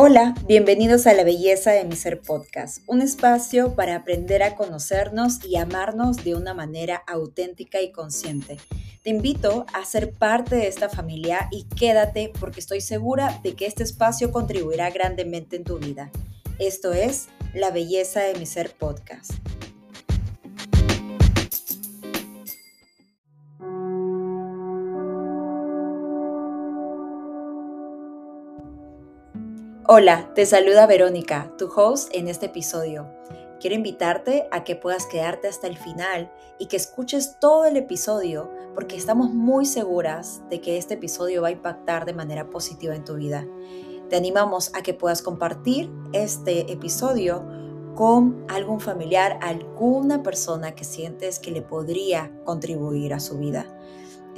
Hola, bienvenidos a La Belleza de mi Ser Podcast, un espacio para aprender a conocernos y amarnos de una manera auténtica y consciente. Te invito a ser parte de esta familia y quédate porque estoy segura de que este espacio contribuirá grandemente en tu vida. Esto es La Belleza de mi Ser Podcast. Hola, te saluda Verónica, tu host en este episodio. Quiero invitarte a que puedas quedarte hasta el final y que escuches todo el episodio porque estamos muy seguras de que este episodio va a impactar de manera positiva en tu vida. Te animamos a que puedas compartir este episodio con algún familiar, alguna persona que sientes que le podría contribuir a su vida.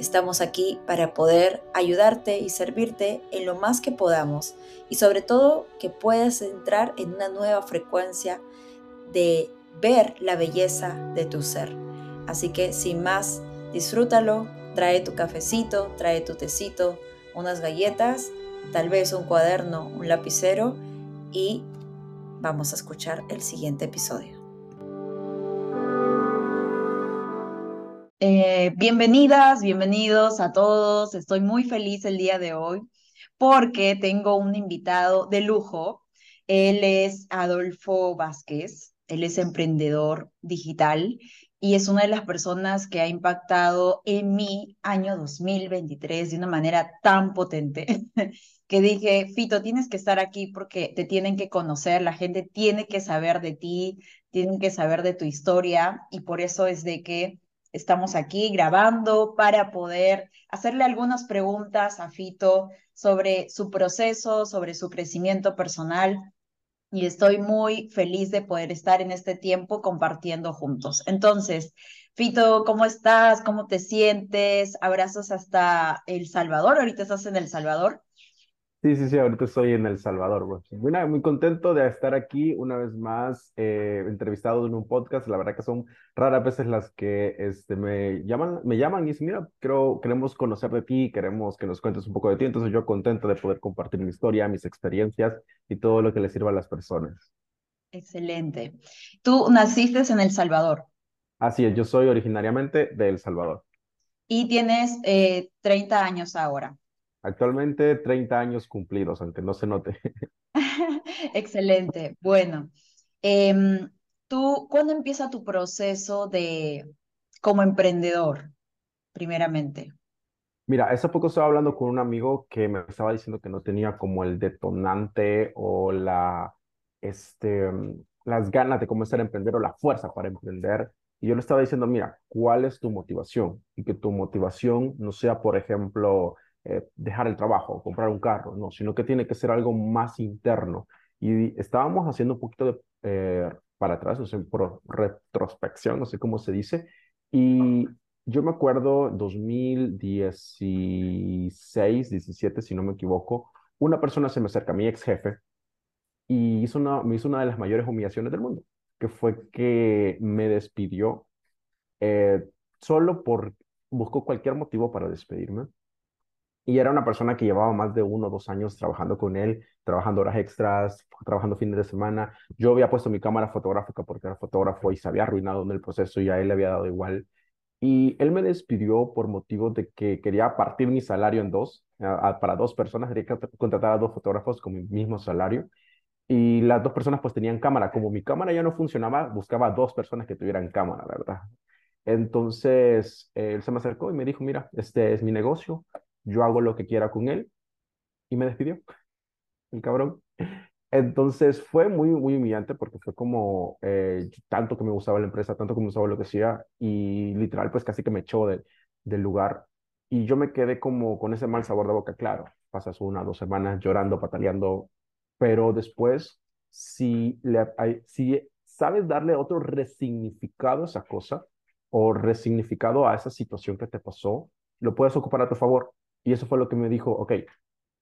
Estamos aquí para poder ayudarte y servirte en lo más que podamos y sobre todo que puedas entrar en una nueva frecuencia de ver la belleza de tu ser. Así que sin más, disfrútalo, trae tu cafecito, trae tu tecito, unas galletas, tal vez un cuaderno, un lapicero y vamos a escuchar el siguiente episodio. Eh, bienvenidas, bienvenidos a todos. Estoy muy feliz el día de hoy porque tengo un invitado de lujo. Él es Adolfo Vázquez, él es emprendedor digital y es una de las personas que ha impactado en mi año 2023 de una manera tan potente que dije, Fito, tienes que estar aquí porque te tienen que conocer, la gente tiene que saber de ti, tienen que saber de tu historia y por eso es de que estamos aquí grabando para poder hacerle algunas preguntas a Fito sobre su proceso, sobre su crecimiento personal. Y estoy muy feliz de poder estar en este tiempo compartiendo juntos. Entonces, Fito, ¿cómo estás? ¿Cómo te sientes? Abrazos hasta El Salvador. Ahorita estás en El Salvador. Sí, sí, sí, ahorita estoy en El Salvador, güey. Muy, muy contento de estar aquí una vez más, eh, entrevistado en un podcast. La verdad que son raras veces las que este, me llaman, me llaman y dicen, mira, creo, queremos conocer de ti, queremos que nos cuentes un poco de ti. Entonces yo contento de poder compartir mi historia, mis experiencias y todo lo que les sirva a las personas. Excelente. Tú naciste en El Salvador. Así es, yo soy originariamente de El Salvador. Y tienes eh, 30 años ahora. Actualmente 30 años cumplidos, aunque no se note. Excelente. Bueno, em, ¿tú cuándo empieza tu proceso de como emprendedor, primeramente? Mira, hace poco estaba hablando con un amigo que me estaba diciendo que no tenía como el detonante o la, este, las ganas de comenzar a emprender o la fuerza para emprender. Y yo le estaba diciendo, mira, ¿cuál es tu motivación? Y que tu motivación no sea, por ejemplo, eh, dejar el trabajo, comprar un carro, no, sino que tiene que ser algo más interno. Y estábamos haciendo un poquito de eh, para atrás, o sea, por retrospección, no sé cómo se dice, y yo me acuerdo 2016, 17, si no me equivoco, una persona se me acerca, mi ex jefe, y hizo una, me hizo una de las mayores humillaciones del mundo, que fue que me despidió eh, solo por, buscó cualquier motivo para despedirme y era una persona que llevaba más de uno o dos años trabajando con él, trabajando horas extras, trabajando fines de semana. Yo había puesto mi cámara fotográfica porque era fotógrafo y se había arruinado en el proceso y a él le había dado igual. Y él me despidió por motivo de que quería partir mi salario en dos, para dos personas, quería contratar a dos fotógrafos con mi mismo salario. Y las dos personas pues tenían cámara. Como mi cámara ya no funcionaba, buscaba dos personas que tuvieran cámara, ¿verdad? Entonces, él se me acercó y me dijo, mira, este es mi negocio, yo hago lo que quiera con él y me despidió, el cabrón. Entonces fue muy, muy humillante porque fue como eh, tanto que me gustaba la empresa, tanto que me gustaba lo que hacía y literal pues casi que me echó del lugar y yo me quedé como con ese mal sabor de boca, claro, pasas una, dos semanas llorando, pataleando, pero después si, le, si sabes darle otro resignificado a esa cosa o resignificado a esa situación que te pasó, lo puedes ocupar a tu favor. Y eso fue lo que me dijo, ok,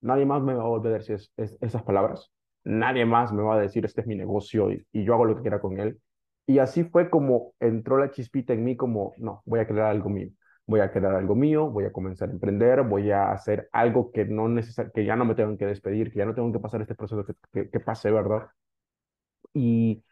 nadie más me va a volver a decir esas palabras, nadie más me va a decir, este es mi negocio y, yo hago lo que quiera con él. Y así fue como entró la chispita en mí, como, no, voy a crear algo mío. voy a crear algo mío, voy a comenzar a emprender, voy a hacer algo que, no necesar que ya no me tengan que despedir, que ya no tengo que pasar este proceso que, que, que pase, ¿verdad? Y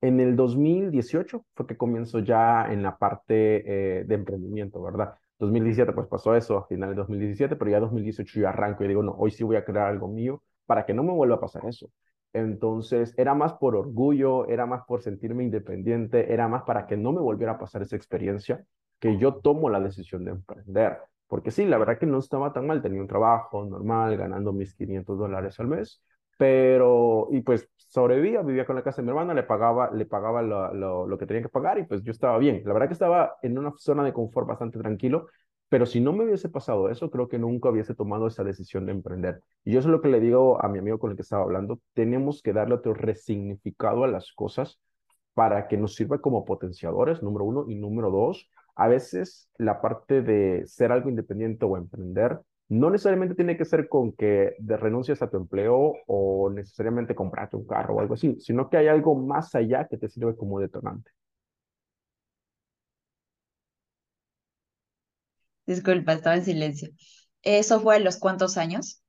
en el 2018 fue que comienzo ya en la parte eh, de emprendimiento, ¿verdad? 2017 pues pasó eso a finales de 2017, pero ya 2018 yo arranco y digo, no, hoy sí voy a crear algo mío para que no me vuelva a pasar eso. Entonces era más por orgullo, era más por sentirme independiente, era más para que no me volviera a pasar esa experiencia que yo tomo la decisión de emprender. Porque sí, la verdad que no estaba tan mal, tenía un trabajo normal, ganando mis 500 dólares al mes, pero, y pues sobrevivía, vivía con la casa de mi hermana, le pagaba, le pagaba lo, lo, lo, que tenía que pagar y pues yo estaba bien. La verdad que estaba en una zona de confort bastante tranquilo, pero si no me hubiese pasado eso, creo que nunca hubiese tomado esa decisión de emprender. Y yo eso es lo que le digo a mi amigo con el que estaba hablando, tenemos que darle otro resignificado a las cosas para que nos sirva como potenciadores, número uno, y número dos, a veces la parte de ser algo independiente o emprender no necesariamente tiene que ser con que de renuncies a tu empleo o necesariamente comprarte un carro o algo así, sino que hay algo más allá que te sirve como detonante. Disculpa, estaba en silencio. ¿Eso fue a los cuántos años?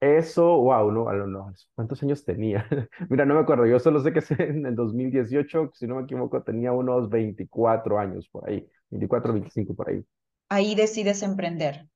Eso, wow, no, no, no, ¿cuántos años tenía? Mira, no me acuerdo, yo solo sé que en el 2018, si no me equivoco, tenía unos 24 años por ahí, 24, 25 por ahí. Ahí decides emprender.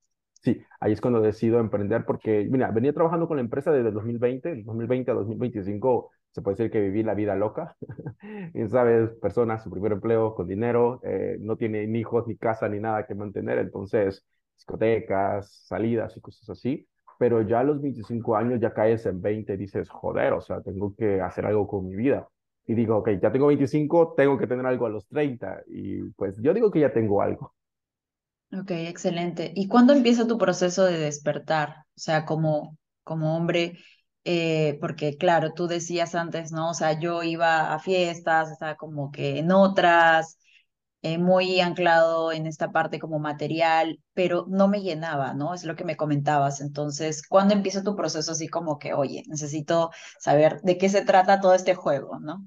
Sí, ahí es cuando decido emprender porque, venía trabajando con la empresa desde 2020, 2020 a 2025, se puede decir que viví la vida loca. sabes, personas, su primer empleo con dinero, eh, no tiene ni hijos, ni casa, ni nada que mantener, entonces, discotecas, salidas y cosas así. Pero ya a los 25 años ya caes en 20 y dices, joder, o sea, tengo que hacer algo con mi vida. Y digo, ok, ya tengo 25, tengo que tener algo a los 30. Y pues yo digo que ya tengo algo. Ok, excelente. ¿Y cuándo empieza tu proceso de despertar? O sea, como, como hombre, eh, porque claro, tú decías antes, ¿no? O sea, yo iba a fiestas, estaba como que en otras, eh, muy anclado en esta parte como material, pero no me llenaba, ¿no? Es lo que me comentabas. Entonces, ¿cuándo empieza tu proceso así como que, oye, necesito saber de qué se trata todo este juego, ¿no?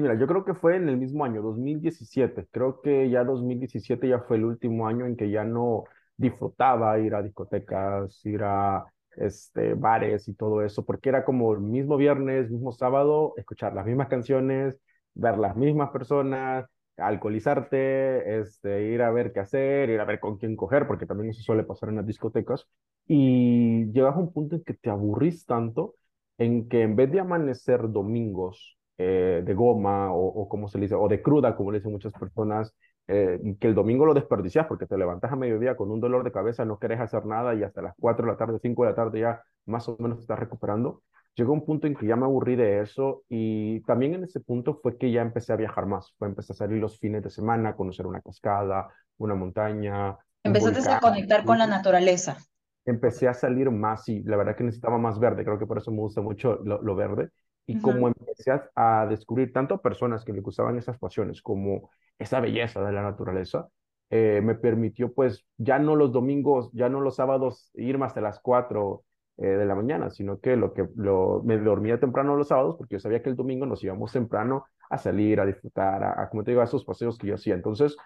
Mira, yo creo que fue en el mismo año, 2017. Creo que ya 2017 ya fue el último año en que ya no disfrutaba ir a discotecas, ir a este, bares y todo eso, porque era como el mismo viernes, mismo sábado, escuchar las mismas canciones, ver las mismas personas, alcoholizarte, este, ir a ver qué hacer, ir a ver con quién coger, porque también eso suele pasar en las discotecas, y llegas a un punto en que te aburrís tanto, en que en vez de amanecer domingos eh, de goma o, o, como se dice, o de cruda, como le dicen muchas personas, eh, que el domingo lo desperdicias porque te levantas a mediodía con un dolor de cabeza, no querés hacer nada y hasta las 4 de la tarde, 5 de la tarde ya más o menos estás recuperando. Llegó un punto en que ya me aburrí de eso y también en ese punto fue que ya empecé a viajar más, fue empecé a salir los fines de semana, a conocer una cascada, una montaña. Empezaste a conectar con la naturaleza. Empecé a salir más y la verdad que necesitaba más verde, creo que por eso me gusta mucho lo, lo verde y como empecé a, descubrir tanto personas que me gustaban esas pasiones como esa belleza de la naturaleza, eh, me permitió pues ya no los domingos, ya no los sábados irme hasta las 4 eh, de la mañana, sino que lo que lo, me dormía temprano los sábados porque yo sabía que el domingo nos íbamos temprano a salir, a disfrutar, a, a como te digo, a esos paseos que yo hacía. Entonces,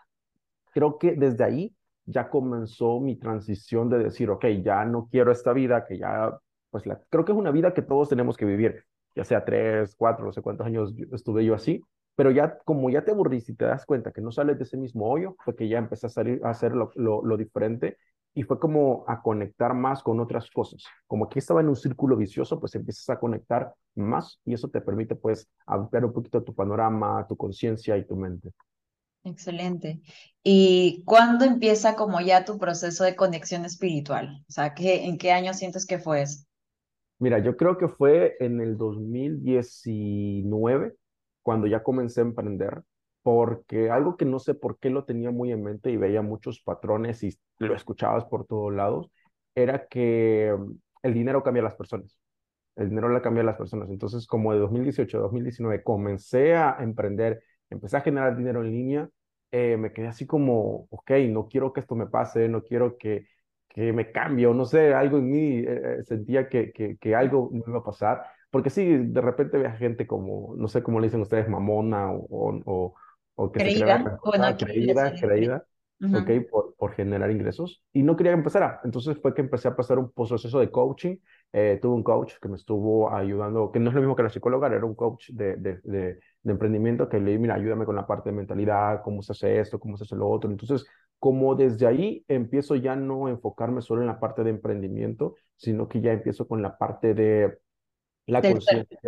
creo que desde ahí ya comenzó mi transición de decir, ok, ya no quiero esta vida, que ya, pues la, creo que es una vida que todos tenemos que vivir ya sea tres, cuatro, no sé cuántos años estuve yo así, pero ya como ya te aburrís y te das cuenta que no sales de ese mismo hoyo, fue que ya empecé a, salir, a hacer lo, lo, diferente y fue como a conectar más con otras cosas. Como aquí estaba en un círculo vicioso, pues empiezas a conectar más y eso te permite pues ampliar un poquito tu panorama, tu conciencia y tu mente. Excelente. ¿Y cuándo empieza como ya tu proceso de conexión espiritual? O sea, ¿qué, ¿en qué año sientes que fue eso? Mira, yo creo que fue en el 2019 cuando ya comencé a emprender, porque algo que no sé por qué lo tenía muy en mente y veía muchos patrones y lo escuchabas por todos lados, era que mm, el dinero cambia a las personas. El dinero le cambia a las personas. Entonces, como de 2018 a 2019 comencé a emprender, empecé a generar dinero en línea, eh, me quedé así como, ok, no quiero que esto me pase, no quiero que que me cambio, no sé, algo en mí eh, eh, sentía que, que, que, algo me iba a pasar, porque sí, de repente ve gente como, no sé cómo le dicen ustedes, mamona o, o, o que creída, se crea, bueno, creída, creída, ¿ok? Por, por generar ingresos y no quería que empezara. Entonces fue que empecé a pasar un proceso de coaching. Eh, tuve un coach que me estuvo ayudando, que no es lo mismo que la psicóloga, era un coach de, de, de, de emprendimiento que le dije, mira, ayúdame con la parte de mentalidad, cómo se hace esto, cómo se hace lo otro. Entonces, como desde ahí empiezo ya no enfocarme solo en la parte de emprendimiento, sino que ya empiezo con la parte de la conciencia,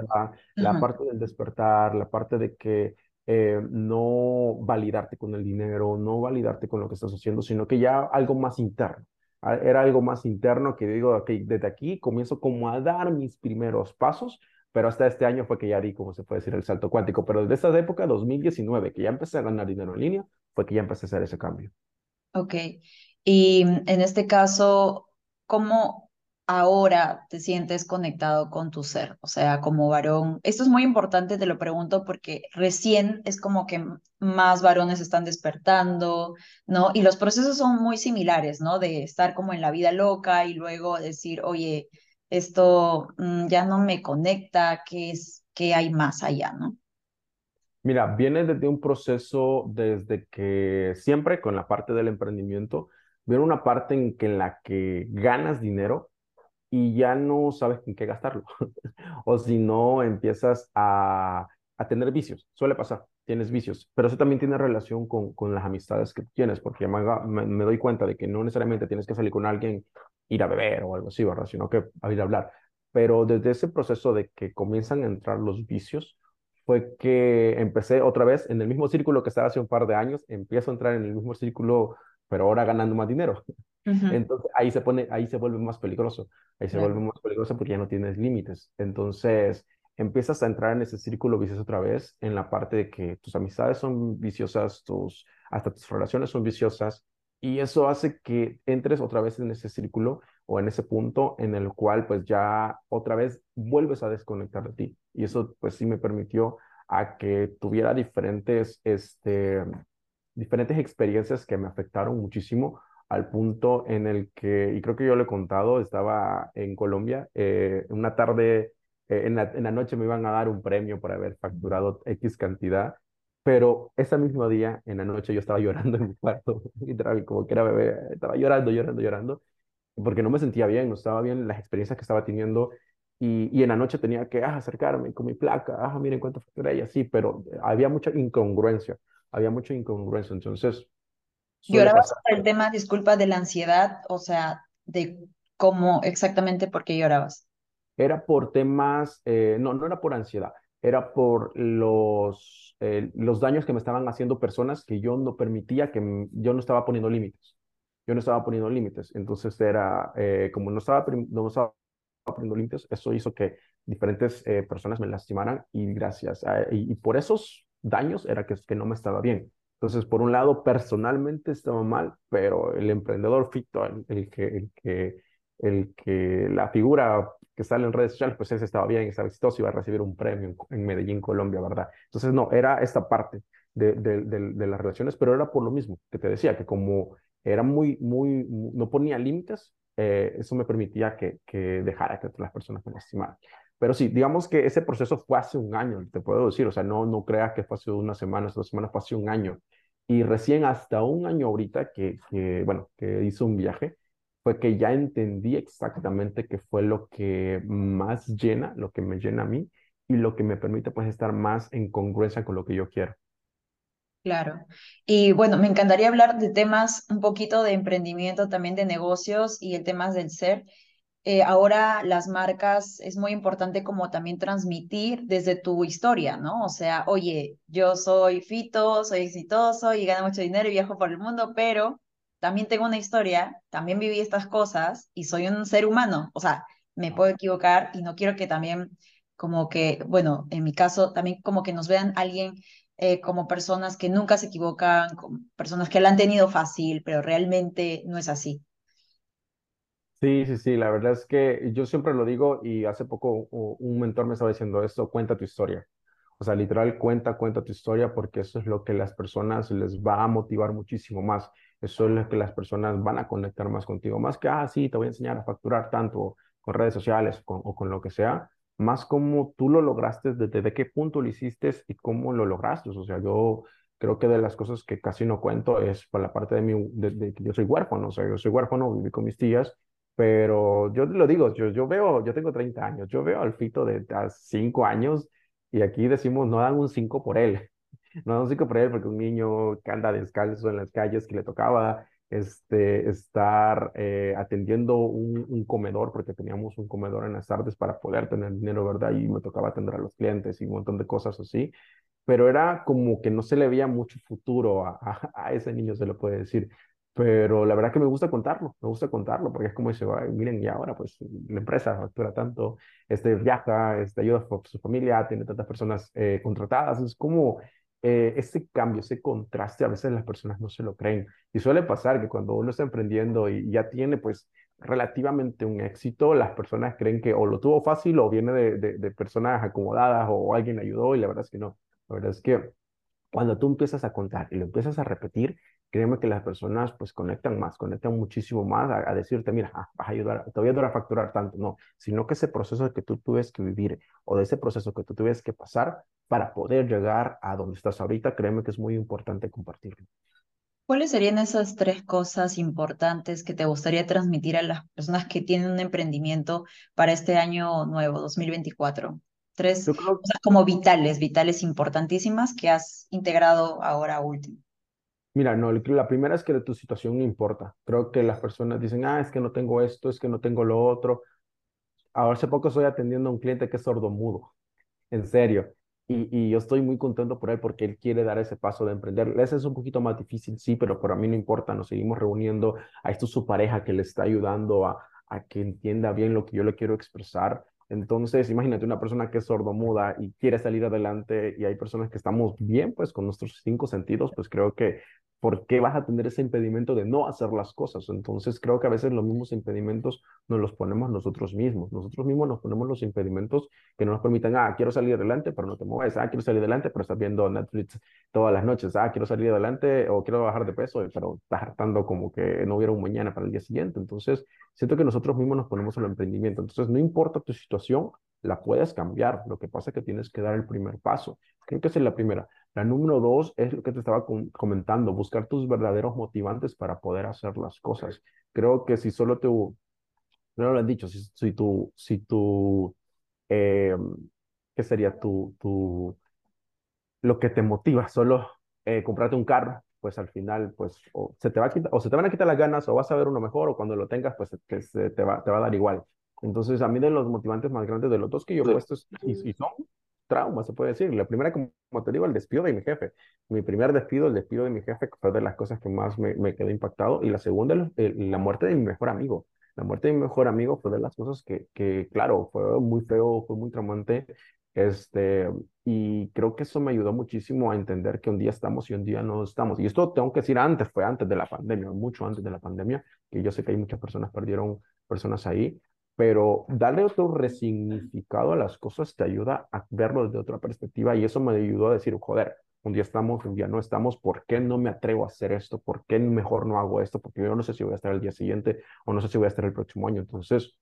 la parte del despertar, la parte de que eh, no validarte con el dinero, no validarte con lo que estás haciendo, sino que ya algo más interno. Ah, era algo más interno que digo, ok, desde aquí comienzo como a dar mis primeros pasos, pero hasta este año fue que ya di, como se puede decir, el salto cuántico. Pero desde esa época, 2019, que ya empecé a ganar dinero en línea, fue que ya empecé a hacer ese cambio. Ok. Y en este caso, ¿cómo, ahora te sientes conectado con tu ser, o sea, como varón. Esto es muy importante, te lo pregunto, porque recién es como que más varones están despertando, ¿no? Y los procesos son muy similares, ¿no? De estar como en la vida loca y luego decir, oye, esto mm, ya no me conecta, ¿qué es, qué hay más allá, ¿no? Mira, viene desde un proceso desde que siempre con la parte del emprendimiento, viene una parte en que en la que ganas dinero y ya no sabes en qué gastarlo. o si no, empiezas a, a, tener vicios. Suele pasar, tienes vicios, pero eso también tiene relación con, con las amistades que tienes, porque me, me, doy cuenta de que no necesariamente tienes que salir con alguien, ir a beber o algo así, ¿verdad? Sino que a ir a hablar. Pero desde ese proceso de que comienzan a entrar los vicios, fue que empecé otra vez en el mismo círculo que estaba hace un par de años, empiezo a entrar en el mismo círculo, pero ahora ganando más dinero. Entonces ahí se pone, ahí se vuelve más peligroso, ahí se vuelve más peligroso porque ya no tienes límites. Entonces empiezas a entrar en ese círculo vicioso otra vez, en la parte de que tus amistades son viciosas, tus, hasta tus relaciones son viciosas, y eso hace que entres otra vez en ese círculo o en ese punto en el cual pues ya otra vez vuelves a desconectar de ti. Y eso pues sí me permitió a que tuviera diferentes, este, diferentes experiencias que me afectaron muchísimo al punto en el que, y creo que yo le he contado, estaba en Colombia, eh, una tarde, eh, en, la, en, la, noche me iban a dar un premio por haber facturado X cantidad, pero ese mismo día, en la noche, yo estaba llorando en mi cuarto, literal, como que era bebé, estaba llorando, llorando, llorando, porque no me sentía bien, no estaba bien las experiencias que estaba teniendo, y, y en la noche tenía que ah, acercarme con mi placa, ah, miren cuánto facturé, y así, pero había mucha incongruencia, había mucha incongruencia, entonces ¿Llorabas por el tema, disculpa, de la ansiedad? O sea, de cómo exactamente por qué llorabas. Era por temas, eh, no, no era por ansiedad, era por los, eh, los daños que me estaban haciendo personas que yo no permitía, que yo no estaba poniendo límites. Yo no estaba poniendo límites. Entonces era, eh, como no estaba, no estaba poniendo límites, eso hizo que diferentes personas me lastimaran y gracias. y, por esos daños era que, que no me estaba bien. Entonces, por un lado, personalmente estaba mal, pero el emprendedor Fito, el, que, el, que, el que la figura que sale en redes sociales, pues ese estaba bien, estaba exitoso, iba a recibir un premio en, Medellín, Colombia, ¿verdad? Entonces, no, era esta parte de, de, de, las relaciones, pero era por lo mismo que te decía, que como era muy, muy, no ponía límites, eh, eso me permitía que, que dejara que las personas me lastimaran. Pero sí, digamos que ese proceso fue hace un año, te puedo decir, o sea, no, no creas que fue hace una semana, dos semanas, fue hace un año. Y recién hasta un año ahorita que, que, bueno, que hice un viaje, fue que ya entendí exactamente qué fue lo que más llena, lo que me llena a mí y lo que me permite pues estar más en congruencia con lo que yo quiero. Claro. Y bueno, me encantaría hablar de temas un poquito de emprendimiento, también de negocios y el tema del ser. Eh, ahora las marcas es muy importante como también transmitir desde tu historia, ¿no? O sea, oye, yo soy Fito, soy exitoso y gano mucho dinero y viajo por el mundo, pero también tengo una historia, también viví estas cosas y soy un ser humano. O sea, me puedo equivocar y no quiero que también como que, bueno, en mi caso, también como que nos vean alguien eh, como personas que nunca se equivocan, personas que la han tenido fácil, pero realmente no es así. Sí, sí, sí, la verdad es que yo siempre lo digo y hace poco un mentor me estaba diciendo esto, cuenta tu historia. O sea, literal, cuenta, cuenta tu historia porque eso es lo que las personas les va a motivar muchísimo más. Eso es lo que las personas van a conectar más contigo. Más que, ah, sí, te voy a enseñar a facturar tanto con redes sociales o con lo que sea. Más como tú lo lograste, desde qué punto lo hiciste y cómo lo lograste. O sea, yo Creo que de las cosas que casi no cuento es por la parte de, mi, de, que yo soy huérfano, o sea, yo soy huérfano, viví con mis tías, pero yo lo digo, yo, yo veo, yo tengo 30 años, yo veo al Fito de 5 años y aquí decimos, no dan un 5 por él, no dan un 5 por él porque un niño que anda descalzo en las calles que le tocaba este, estar eh, atendiendo un, comedor, porque teníamos un comedor en las tardes para poder tener dinero, ¿verdad? Y me tocaba atender a los clientes y un montón de cosas así, pero era como que no se le veía mucho futuro a, a, ese niño, se lo puede decir. Pero la verdad que me gusta contarlo, me gusta contarlo, porque es como dice, miren, y ahora pues la empresa factura tanto, este, viaja, este, ayuda a su familia, tiene tantas personas eh, contratadas, es como eh, ese cambio, ese contraste, a veces las personas no se lo creen. Y suele pasar que cuando uno está emprendiendo y ya tiene pues relativamente un éxito, las personas creen que o lo tuvo fácil o viene de, de, de personas acomodadas o alguien ayudó y la verdad es que no. La verdad es que cuando tú empiezas a contar y lo empiezas a repetir, créeme que las personas pues conectan más, conectan muchísimo más a, decirte, mira, ah, vas a ayudar, te voy a ayudar a facturar tanto, no, sino que ese proceso que tú tuvieses que vivir o de ese proceso que tú tuvieses que pasar para poder llegar a donde estás ahorita, créeme que es muy importante compartirlo. ¿Cuáles serían esas tres cosas importantes que te gustaría transmitir a las personas que tienen un emprendimiento para este año nuevo, 2024? Tres cosas como vitales, vitales importantísimas que has integrado ahora último. Mira, no, la primera es que tu situación no importa. Creo que las personas dicen, ah, es que no tengo esto, es que no tengo lo otro. Ahora hace poco estoy atendiendo a un cliente que es sordomudo, en serio. Y, y, yo estoy muy contento por él porque él quiere dar ese paso de emprender. Ese es un poquito más difícil, sí, pero para mí no importa. Nos seguimos reuniendo. A esto su pareja que le está ayudando a, a que entienda bien lo que yo le quiero expresar. Entonces, imagínate una persona que es sordomuda y quiere salir adelante y hay personas que estamos bien, pues con nuestros cinco sentidos, pues creo que ¿por qué vas a tener ese impedimento de no hacer las cosas? Entonces creo que a veces los mismos impedimentos nos los ponemos nosotros mismos. Nosotros mismos nos ponemos los impedimentos que no nos permitan, ah, quiero salir adelante, pero no te mueves, ah, quiero salir adelante, pero estás viendo Netflix todas las noches, ah, quiero salir adelante o quiero bajar de peso, pero estás hartando como que no hubiera un mañana para el día siguiente. Entonces siento que nosotros mismos nos ponemos el emprendimiento. Entonces no importa tu situación, la puedes cambiar. Lo que pasa es que tienes que dar el primer paso. Creo que es la primera. La número dos es lo que te estaba comentando, buscar tus verdaderos motivantes para poder hacer las cosas. Creo que si solo tú, no lo han dicho, si, si tú, si tú, eh, ¿qué sería tu, tu, lo que te motiva? Solo eh, comprarte un carro, pues al final, pues, o se te va a quitar, o se te van a quitar las ganas, o vas a ver uno mejor, o cuando lo tengas, pues que se te, va, te va a dar igual. Entonces, a mí de los motivantes más grandes de los dos que yo he puesto, y, y son trauma, se puede decir. La primera, como te digo, el despido de mi jefe. Mi primer despido, el despido de mi jefe, fue de las cosas que más me, quedó impactado. Y la segunda, la muerte de mi mejor amigo. La muerte de mi mejor amigo fue de las cosas que, que, claro, fue muy feo, fue muy traumante. Este, y creo que eso me ayudó muchísimo a entender que un día estamos y un día no estamos. Y esto tengo que decir antes, fue antes de la pandemia, mucho antes de la pandemia, que yo sé que hay muchas personas perdieron personas ahí, pero darle otro resignificado a las cosas te ayuda a verlo desde otra perspectiva y eso me ayudó a decir, joder, un día estamos, un día no estamos, ¿por qué no me atrevo a hacer esto? ¿Por qué mejor no hago esto? Porque yo no sé si voy a estar el día siguiente o no sé si voy a estar el próximo año. Entonces,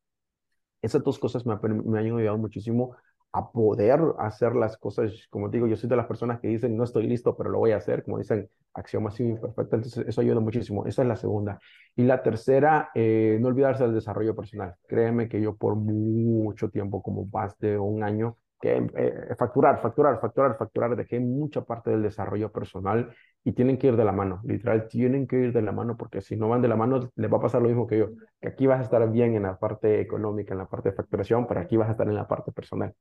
esas dos cosas me, me han ayudado muchísimo a poder hacer las cosas, como digo, yo soy de las personas que dicen, no estoy listo, pero lo voy a hacer, como dicen, acción masiva imperfecta, entonces eso ayuda muchísimo, esa es la segunda. Y la tercera, eh, no olvidarse del desarrollo personal. Créeme que yo por mucho tiempo, como más de un año, que eh, facturar, facturar, facturar, facturar, dejé mucha parte del desarrollo personal y tienen que ir de la mano, literal, tienen que ir de la mano porque si no van de la mano les va a pasar lo mismo que yo, que aquí vas a estar bien en la parte económica, en la parte de facturación, pero aquí vas a estar en la parte personal.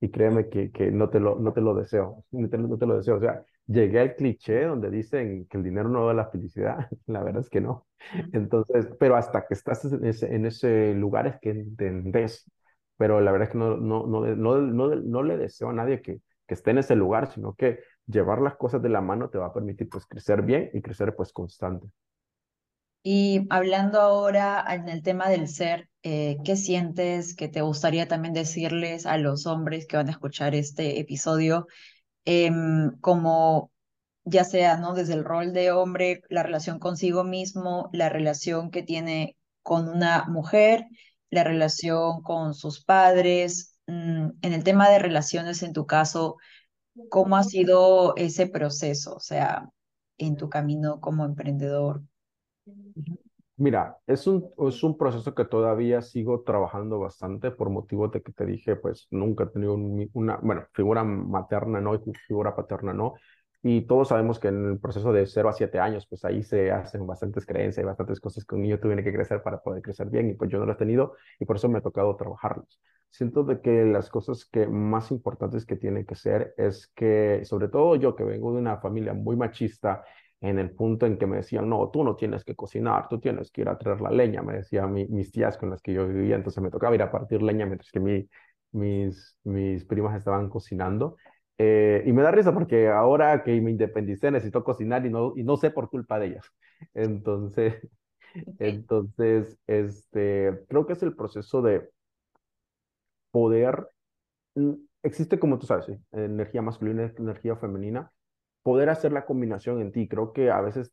Y créeme que, que no, te lo, no te lo deseo, no te, no te lo deseo. O sea, llegué al cliché donde dicen que el dinero no da la felicidad, la verdad es que no. Entonces, pero hasta que estás en ese, en ese lugar es que entendés pero la verdad es que no, no, no, no, le deseo a nadie que, que esté en ese lugar, sino que llevar las cosas de la mano te va a permitir pues crecer bien y crecer pues constante. Y hablando ahora en el tema del ser, eh, ¿qué sientes que te gustaría también decirles a los hombres que van a escuchar este episodio? Em, como ya sea, ¿no? Desde el rol de hombre, la relación consigo mismo, la relación que tiene con una mujer la relación con sus padres. Mm, en el tema de relaciones, en tu caso, ¿Cómo ha sido ese proceso? O sea, en tu camino como emprendedor. Mira, es un, es un proceso que todavía sigo trabajando bastante por motivo de que te dije, pues nunca he tenido un- una, bueno, figura materna no y figura paterna no. Y todos sabemos que en el proceso de 0 a 7 años, pues ahí se hacen bastantes creencias y bastantes cosas que un niño tiene que crecer para poder crecer bien. Y pues yo no lo he tenido y por eso me ha tocado trabajarlos. Siento de que las cosas que más importantes que tienen que ser es que, sobre todo yo que vengo de una familia muy machista, en el punto en que me decían, no, tú no tienes que cocinar, tú tienes que ir a traer la leña, me decían mi, mis tías con las que yo vivía, entonces me tocaba ir a partir leña mientras que mi, mis, mis primas estaban cocinando. Eh, y me da risa porque ahora que me independicé necesito cocinar y no, y no sé por culpa de ellas. Entonces, entonces, este, creo que es el proceso de poder, mm, existe como tú sabes, ¿sí? energía masculina, energía femenina, poder hacer la combinación en ti. Creo que a veces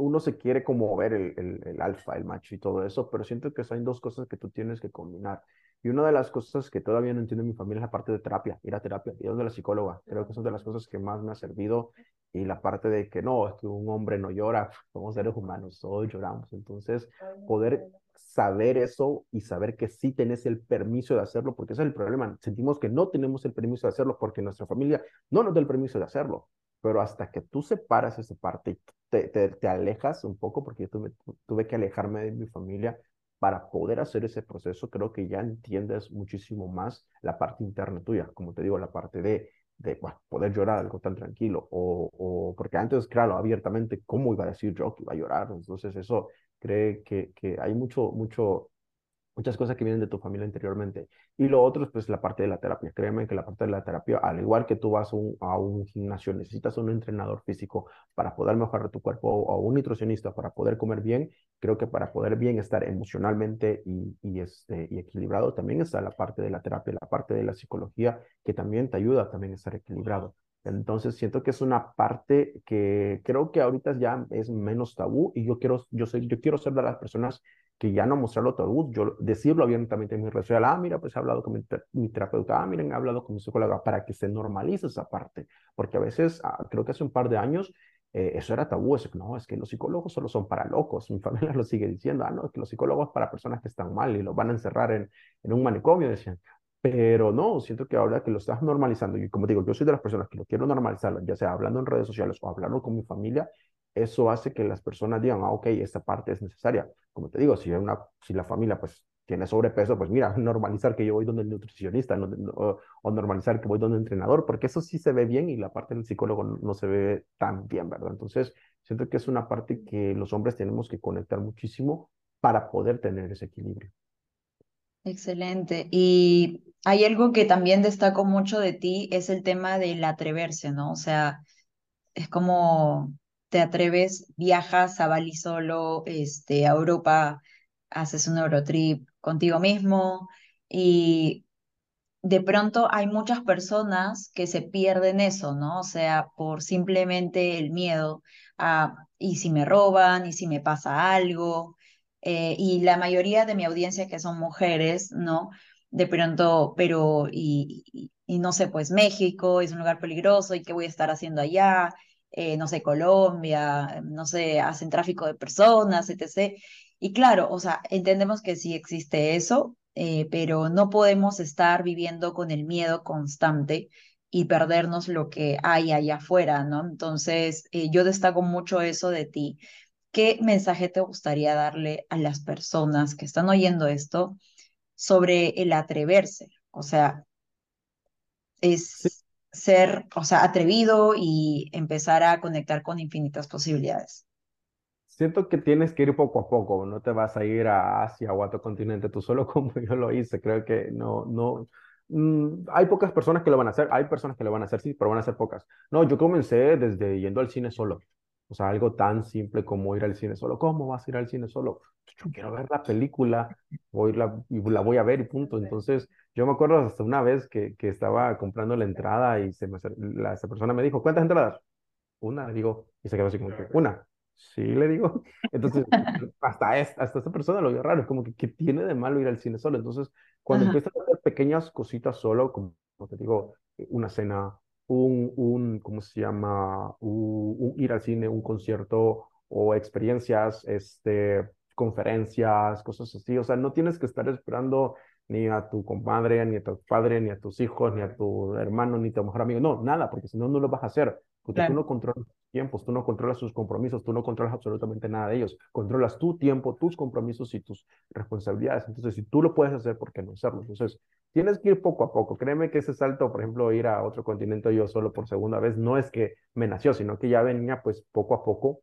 uno se quiere como ver el, el, el alfa, el macho y todo eso, pero siento que hay dos cosas que tú tienes que combinar. Y una de las cosas que todavía no entiende mi familia es la parte de terapia, ir a terapia, ir donde la psicóloga. Creo que es una de las cosas que más me ha servido. Y la parte de que no, es que un hombre no llora, somos seres humanos, todos lloramos. Entonces, poder saber eso y saber que sí tenés el permiso de hacerlo, porque ese es el problema. Sentimos que no tenemos el permiso de hacerlo porque nuestra familia no nos da el permiso de hacerlo pero hasta que tú separas esa parte y te, te, te alejas un poco, porque yo tuve, tuve que alejarme de mi familia para poder hacer ese proceso, creo que ya entiendes muchísimo más la parte interna tuya, como te digo, la parte de, de bueno, poder llorar algo tan tranquilo, o, o porque antes, claro, abiertamente, ¿cómo iba a decir yo que iba a llorar? Entonces eso cree que, que hay mucho, mucho, muchas cosas que vienen de tu familia anteriormente. Y lo otro es pues la parte de la terapia. Créeme que la parte de la terapia, al igual que tú vas a un, gimnasio, necesitas un entrenador físico para poder mejorar tu cuerpo o un nutricionista para poder comer bien. Creo que para poder bien estar emocionalmente y, y, este, y equilibrado, también está la parte de la terapia, la parte de la psicología, que también te ayuda también a estar equilibrado. Entonces siento que es una parte que creo que ahorita ya es menos tabú y yo quiero, yo soy, yo quiero ser de las personas que ya no mostrarlo tabú, yo decirlo abiertamente en mi red social, ah, mira, pues he hablado con mi, mi, terapeuta, ah, miren, he hablado con mi psicóloga, para que se normalice esa parte, porque a veces, ah, creo que hace un par de años, eh, eso era tabú, eso, no, es que los psicólogos solo son para locos, mi familia lo sigue diciendo, ah, no, es que los psicólogos para personas que están mal y los van a encerrar en, en un manicomio, decían, pero no, siento que ahora que lo estás normalizando, y como digo, yo soy de las personas que lo quiero normalizar, ya sea hablando en redes sociales o hablando con mi familia, eso hace que las personas digan, ah, ok, esta parte es necesaria. Como te digo, si, una, si la familia pues tiene sobrepeso, pues mira, normalizar que yo voy donde el nutricionista o normalizar que voy donde el entrenador, porque eso sí se ve bien y la parte del psicólogo no, no se ve tan bien, ¿verdad? Entonces, siento que es una parte que los hombres tenemos que conectar muchísimo para poder tener ese equilibrio. Excelente. Y hay algo que también destaco mucho de ti, es el tema del atreverse, ¿no? O sea, es como te atreves, viajas a Bali solo, este, a Europa, haces un Eurotrip contigo mismo y de pronto hay muchas personas que se pierden eso, ¿no? O sea, por simplemente el miedo a, ¿y si me roban? ¿Y si me pasa algo? Eh, y la mayoría de mi audiencia que son mujeres, ¿no? De pronto, pero, y, y, y no sé, pues México es un lugar peligroso, ¿y qué voy a estar haciendo allá? Eh, no sé, Colombia, no sé, hacen tráfico de personas, etc. Y claro, o sea, entendemos que sí existe eso, eh, pero no podemos estar viviendo con el miedo constante y perdernos lo que hay allá afuera, ¿no? Entonces, eh, yo destaco mucho eso de ti. ¿Qué mensaje te gustaría darle a las personas que están oyendo esto sobre el atreverse? O sea, Sí, es ser, o sea, atrevido y empezar a conectar con infinitas posibilidades. Siento que tienes que ir poco a poco, no te vas a ir a Asia o a otro continente tú solo como yo lo hice. Creo que no, no, mm, hay pocas personas que lo van a hacer, hay personas que lo van a hacer, sí, pero van a ser pocas. No, yo comencé desde yendo al cine solo. O sea, algo tan simple como ir al cine solo. ¿Cómo vas a ir al cine solo? Yo quiero ver la película, voy la, la voy a ver y punto. Entonces, yo me acuerdo hasta una vez que, que estaba comprando la entrada y se me, la, esa persona me dijo, ¿cuántas entradas? Una, le digo, y se quedó así como que, una. Sí, le digo. Entonces, hasta, esta, hasta esta persona lo vio raro, es como que, ¿qué tiene de malo ir al cine solo? Entonces, cuando Ajá. empiezas a hacer pequeñas cositas solo, como, como te digo, una cena, un, un ¿cómo se llama? Un, ir al cine, un concierto o experiencias, este, conferencias, cosas así. O sea, no tienes que estar esperando ni a tu compadre, ni a tu padre, ni a tus hijos, ni a tu hermano, ni a tu mejor amigo. No, nada, porque si no, no lo vas a hacer. Porque tú no controlas tus tiempos, tú no controlas sus compromisos, tú no controlas absolutamente nada de ellos. Controlas tu tiempo, tus compromisos y tus responsabilidades. Entonces, si tú lo puedes hacer, ¿por qué no hacerlo? Entonces, tienes que ir poco a poco. Créeme que ese salto, por ejemplo, ir a otro continente yo solo por segunda vez, no es que me nació, sino que ya venía pues poco a poco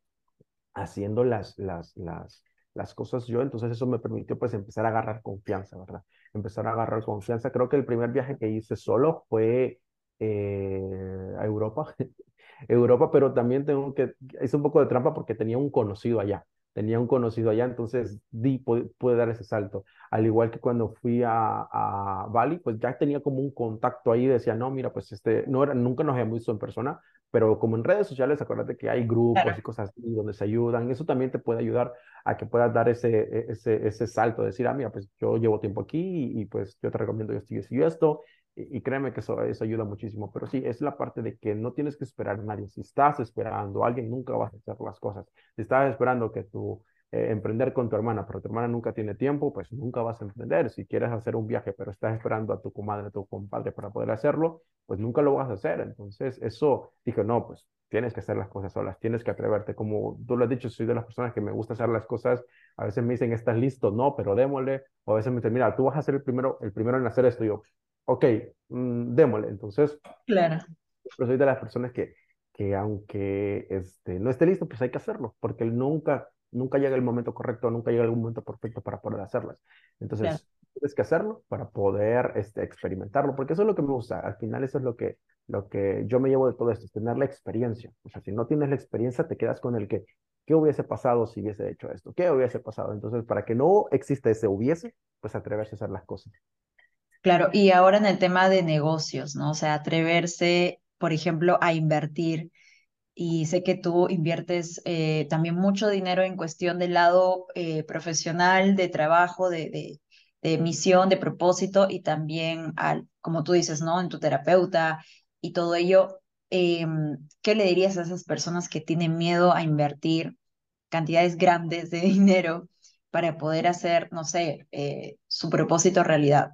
haciendo las, las, las, las cosas yo, entonces eso me permitió pues empezar a agarrar confianza, ¿verdad? Empezar a agarrar confianza. Creo que el primer viaje que hice solo fue eh, a Europa, Europa, pero también tengo que, hice un poco de trampa porque tenía un conocido allá, tenía un conocido allá, entonces di, pude, dar ese salto. Al igual que cuando fui a, a, Bali, pues ya tenía como un contacto ahí, decía, no, mira, pues este, no era, nunca nos habíamos visto en persona, pero como en redes sociales, acuérdate que hay grupos y cosas así donde se ayudan, eso también te puede ayudar a que puedas dar ese, e, ese, ese salto, decir, ah, mira, pues yo llevo tiempo aquí y, pues yo te recomiendo esto y esto y esto, y, créeme que eso, eso ayuda muchísimo, pero sí, es la parte de que no tienes que esperar a nadie, si estás esperando a alguien, nunca vas a hacer las cosas, si estás esperando que tu eh, emprender con tu hermana, pero tu hermana nunca tiene tiempo, pues nunca vas a emprender. Si quieres hacer un viaje, pero estás esperando a tu comadre, a tu compadre para poder hacerlo, pues nunca lo vas a hacer. Entonces, eso dije, no, pues tienes que hacer las cosas solas, tienes que atreverte. Como tú lo has dicho, soy de las personas que me gusta hacer las cosas. A veces me dicen, ¿estás listo? No, pero démosle. O a veces me dicen, mira, tú vas a ser el primero, el primero en hacer esto. Y yo, ok, mm, démosle. Entonces, claro. Pero soy de las personas que, que aunque este, no esté listo, pues hay que hacerlo, porque nunca nunca llega el momento correcto, nunca llega el momento perfecto para poder hacerlas. Entonces, tienes que hacerlo para poder este, experimentarlo, porque eso es lo que me gusta. Al final, eso es lo que, lo que yo me llevo de todo esto, es tener la experiencia. O sea, si no tienes la experiencia, te quedas con el que, ¿qué hubiese pasado si hubiese hecho esto? ¿Qué hubiese pasado? Entonces, para que no exista ese hubiese, pues atreverse a hacer las cosas. Claro, y ahora en el tema de negocios, ¿no? O sea, atreverse, por ejemplo, a invertir y sé que tú inviertes eh, también mucho dinero en cuestión del lado eh, profesional, de trabajo, de, de, misión, de propósito y también, al, como tú dices, ¿no? En tu terapeuta y todo ello. Em, ¿Qué le dirías a esas personas que tienen miedo a invertir cantidades grandes de dinero para poder hacer, no sé, eh, su propósito realidad?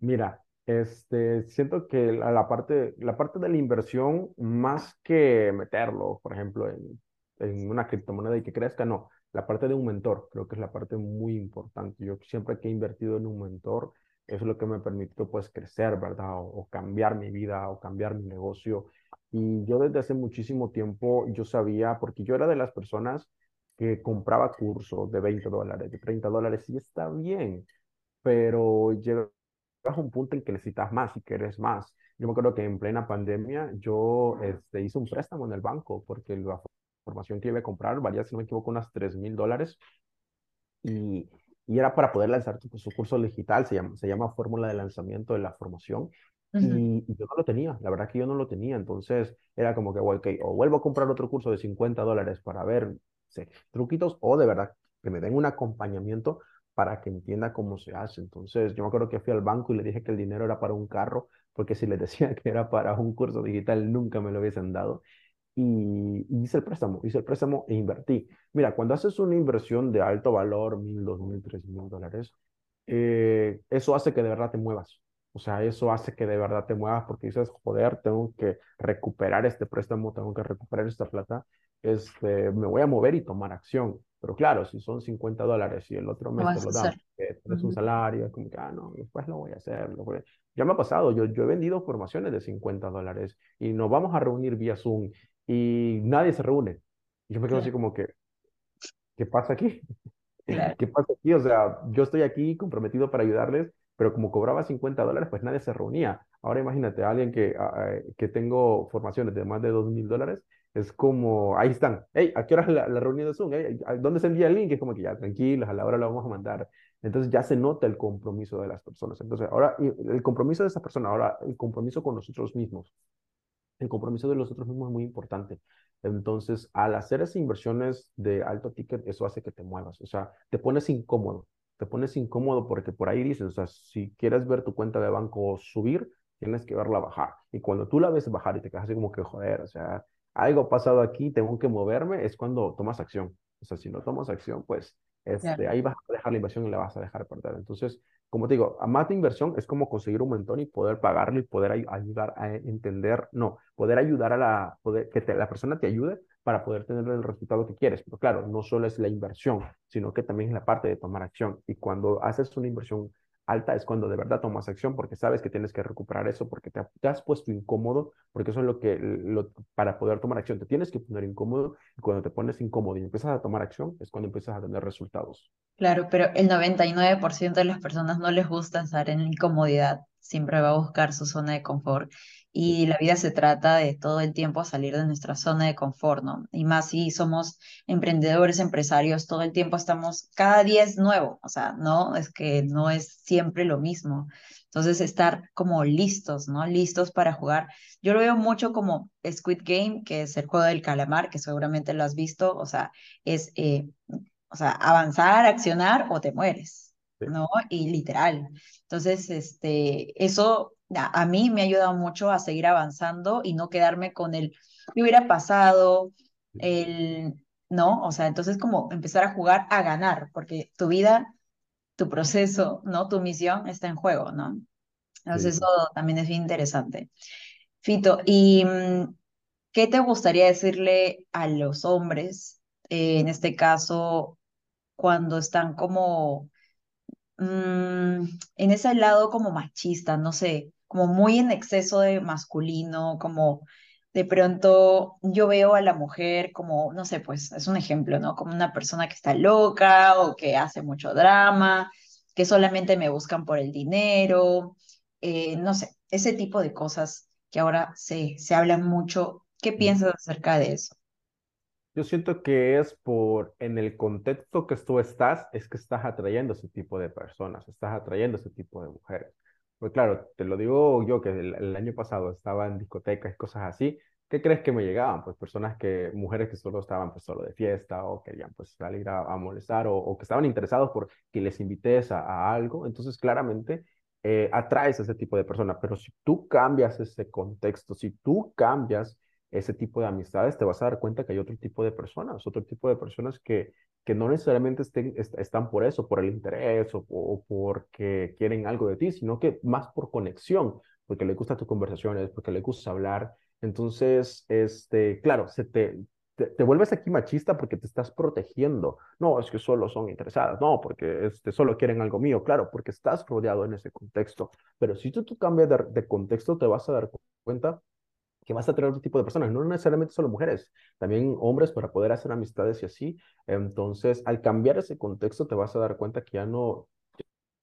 Mira, este, siento que la, parte, la parte de la inversión, más que meterlo, por ejemplo, en, en una criptomoneda y que crezca, no. La parte de un mentor, creo que es la parte muy importante. Yo siempre que he invertido en un mentor, es lo que me permitió pues crecer, ¿verdad? O, cambiar mi vida o cambiar mi negocio. Y yo desde hace muchísimo tiempo, yo sabía, porque yo era de las personas que compraba cursos de 20 dólares, de 30 dólares, y está bien, pero llega a un punto en que necesitas más y quieres más. Yo me acuerdo que en plena pandemia yo este, hice un préstamo en el banco porque la formación que iba a comprar valía, si no me equivoco, unas 3 mil dólares y, y, era para poder lanzar su, su, curso digital, se llama, se llama Fórmula de Lanzamiento de la Formación. y, yo no lo tenía, la verdad que yo no lo tenía, entonces era como que, ok, o vuelvo a comprar otro curso de 50 dólares para ver sé, truquitos, o de verdad que me den un acompañamiento para que entienda cómo se hace. Entonces, yo me acuerdo que fui al banco y le dije que el dinero era para un carro, porque si les decía que era para un curso digital, nunca me lo hubiesen dado. Y, hice el préstamo, hice el préstamo e invertí. Mira, cuando haces una inversión de alto valor, mil, dos mil, tres mil dólares, eh, eso hace que de verdad te muevas. O sea, eso hace que de verdad te muevas porque dices, joder, tengo que recuperar este préstamo, tengo que recuperar esta plata, este, me voy a mover y tomar acción. Pero claro, si son 50 dólares y el otro mes te lo dan, es un salario, es como que, ah, no, después lo voy a hacer. Ya me ha pasado, yo, yo he vendido formaciones de 50 dólares y nos vamos a reunir vía Zoom y nadie se reúne. Y yo me quedo así como que, ¿qué pasa aquí? ¿Qué pasa aquí? O sea, yo estoy aquí comprometido para ayudarles, pero como cobraba 50 dólares, pues nadie se reunía. Ahora imagínate a alguien que, que tengo formaciones de más de 2 mil dólares es como, ahí están, hey, ¿a qué hora es la, reunión de Zoom? ¿Dónde se envía el link? Es como que ya, tranquilos, a la hora lo vamos a mandar. Entonces ya se nota el compromiso de las personas. Entonces, ahora, el compromiso de esa persona, ahora, el compromiso con nosotros mismos. El compromiso de nosotros mismos es muy importante. Entonces, al hacer esas inversiones de alto ticket, eso hace que te muevas. O sea, te pones incómodo. Te pones incómodo porque por ahí dices, o sea, si quieres ver tu cuenta de banco subir, tienes que verla bajar. Y cuando tú la ves bajar y te quedas así como que, joder, o sea, algo ha pasado aquí, tengo que moverme, es cuando tomas acción. O sea, si no tomas acción, pues este, ahí vas a dejar la inversión y la vas a dejar perder. Entonces, como te digo, a más de inversión es como conseguir un montón y poder pagarlo y poder ayudar a entender, no, poder ayudar a la, poder, que la persona te ayude para poder tener el resultado que quieres. Pero claro, no solo es la inversión, sino que también es la parte de tomar acción. Y cuando haces una inversión alta es cuando de verdad tomas acción porque sabes que tienes que recuperar eso, porque te, has puesto incómodo, porque eso es lo que, lo, para poder tomar acción, te tienes que poner incómodo y cuando te pones incómodo y empiezas a tomar acción es cuando empiezas a tener resultados. Claro, pero el 99% de las personas no les gusta estar en incomodidad, siempre va a buscar su zona de confort y la vida se trata de todo el tiempo salir de nuestra zona de confort, ¿no? Y más si somos emprendedores, empresarios, todo el tiempo estamos, cada día es nuevo, o sea, no, es que no es siempre lo mismo. Entonces, estar como listos, ¿no? Listos para jugar. Yo lo veo mucho como Squid Game, que es el juego del calamar, que seguramente lo has visto, o sea, es, eh, o sea, avanzar, accionar o te mueres, ¿no? Y literal. Entonces, este, eso a, mí me ha ayudado mucho a seguir avanzando y no quedarme con el, ¿qué hubiera pasado? El, ¿no? O sea, entonces como empezar a jugar a ganar, porque tu vida, tu proceso, ¿no? Tu misión está en juego, ¿no? Entonces eso también es bien interesante. Fito, ¿y mm, qué te gustaría decirle a los hombres, eh, en este caso, cuando están como mm, en ese lado como machista, no sé, como muy en exceso de masculino, como de pronto yo veo a la mujer como, no sé, pues es un ejemplo, ¿no? Como una persona que está loca o que hace mucho drama, que solamente me buscan por el dinero, eh, no sé, ese tipo de cosas que ahora se, se hablan mucho. ¿Qué piensas acerca de eso? Yo siento que es por, en el contexto que tú estás, es que estás atrayendo ese tipo de personas, estás atrayendo ese tipo de mujeres. Pues claro, te lo digo yo que el, año pasado estaba en discotecas y cosas así. ¿Qué crees que me llegaban? Pues personas que, mujeres que solo estaban pues solo de fiesta o querían pues salir a, molestar o, que estaban interesados por que les invites a, algo. Entonces claramente eh, atraes a ese tipo de personas. Pero si tú cambias ese contexto, si tú cambias ese tipo de amistades, te vas a dar cuenta que hay otro tipo de personas, otro tipo de personas que, que no necesariamente están por eso, por el interés o, o, porque quieren algo de ti, sino que más por conexión, porque le gustan tus conversaciones, porque le gusta hablar. Entonces, este, claro, se te, te, vuelves aquí machista porque te estás protegiendo. No, es que solo son interesadas, no, porque este, solo quieren algo mío, claro, porque estás rodeado en ese contexto. Pero si tú, tú cambias de contexto, te vas a dar cuenta que vas a tener otro tipo de personas, no necesariamente solo mujeres, también hombres para poder hacer amistades y así. Entonces, al cambiar ese contexto, te vas a dar cuenta que ya no,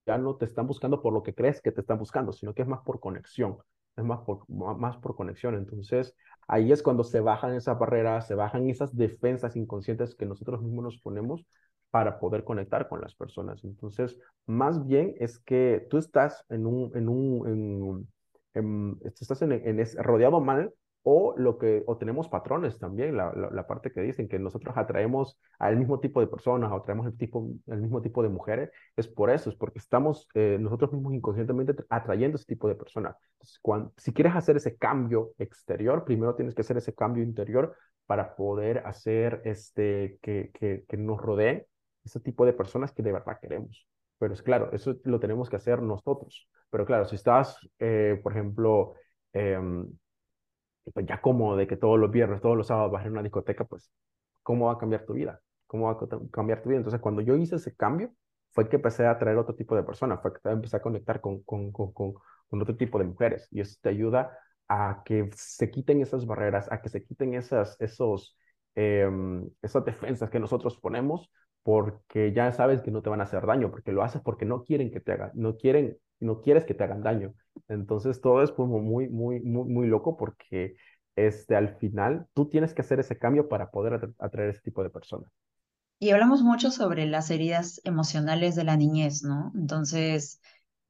ya no te están buscando por lo que crees que te están buscando, sino que es más por conexión, es más por, más por conexión. Entonces, ahí es cuando se bajan esas barreras, se bajan esas defensas inconscientes que nosotros mismos nos ponemos para poder conectar con las personas. Entonces, más bien es que tú estás en un, en un, en, en, estás en, en rodeado mal o lo que o tenemos patrones también, la, parte que dicen que nosotros atraemos al mismo tipo de personas, o atraemos el, tipo, el mismo tipo de mujeres, es por eso, es porque estamos eh, nosotros mismos inconscientemente atrayendo ese tipo de personas. Cuando, si quieres hacer ese cambio exterior, primero tienes que hacer ese cambio interior para poder hacer este, que, que, nos rodeen ese tipo de personas que de verdad queremos. Pero es claro, eso lo tenemos que hacer nosotros. Pero claro, si estás, eh, por ejemplo, em, pues ya como de que todos los viernes, todos los sábados vas a una discoteca, pues, ¿cómo va a cambiar tu vida? ¿Cómo va a cambiar tu vida? Entonces, cuando yo hice ese cambio, fue que empecé a traer otro tipo de personas, fue que empecé a conectar con, con, con, con, otro tipo de mujeres. Y eso te ayuda a que se quiten esas barreras, a que se quiten esas, esos, em, esas defensas que nosotros ponemos porque ya sabes que no te van a hacer daño, porque lo haces porque no quieren que te hagan, no quieren, no quieres que te hagan daño. Entonces todo es como muy, muy, muy, muy loco porque este, al final tú tienes que hacer ese cambio para poder atraer ese tipo de personas. Y hablamos mucho sobre las heridas emocionales de la niñez, ¿no? Entonces,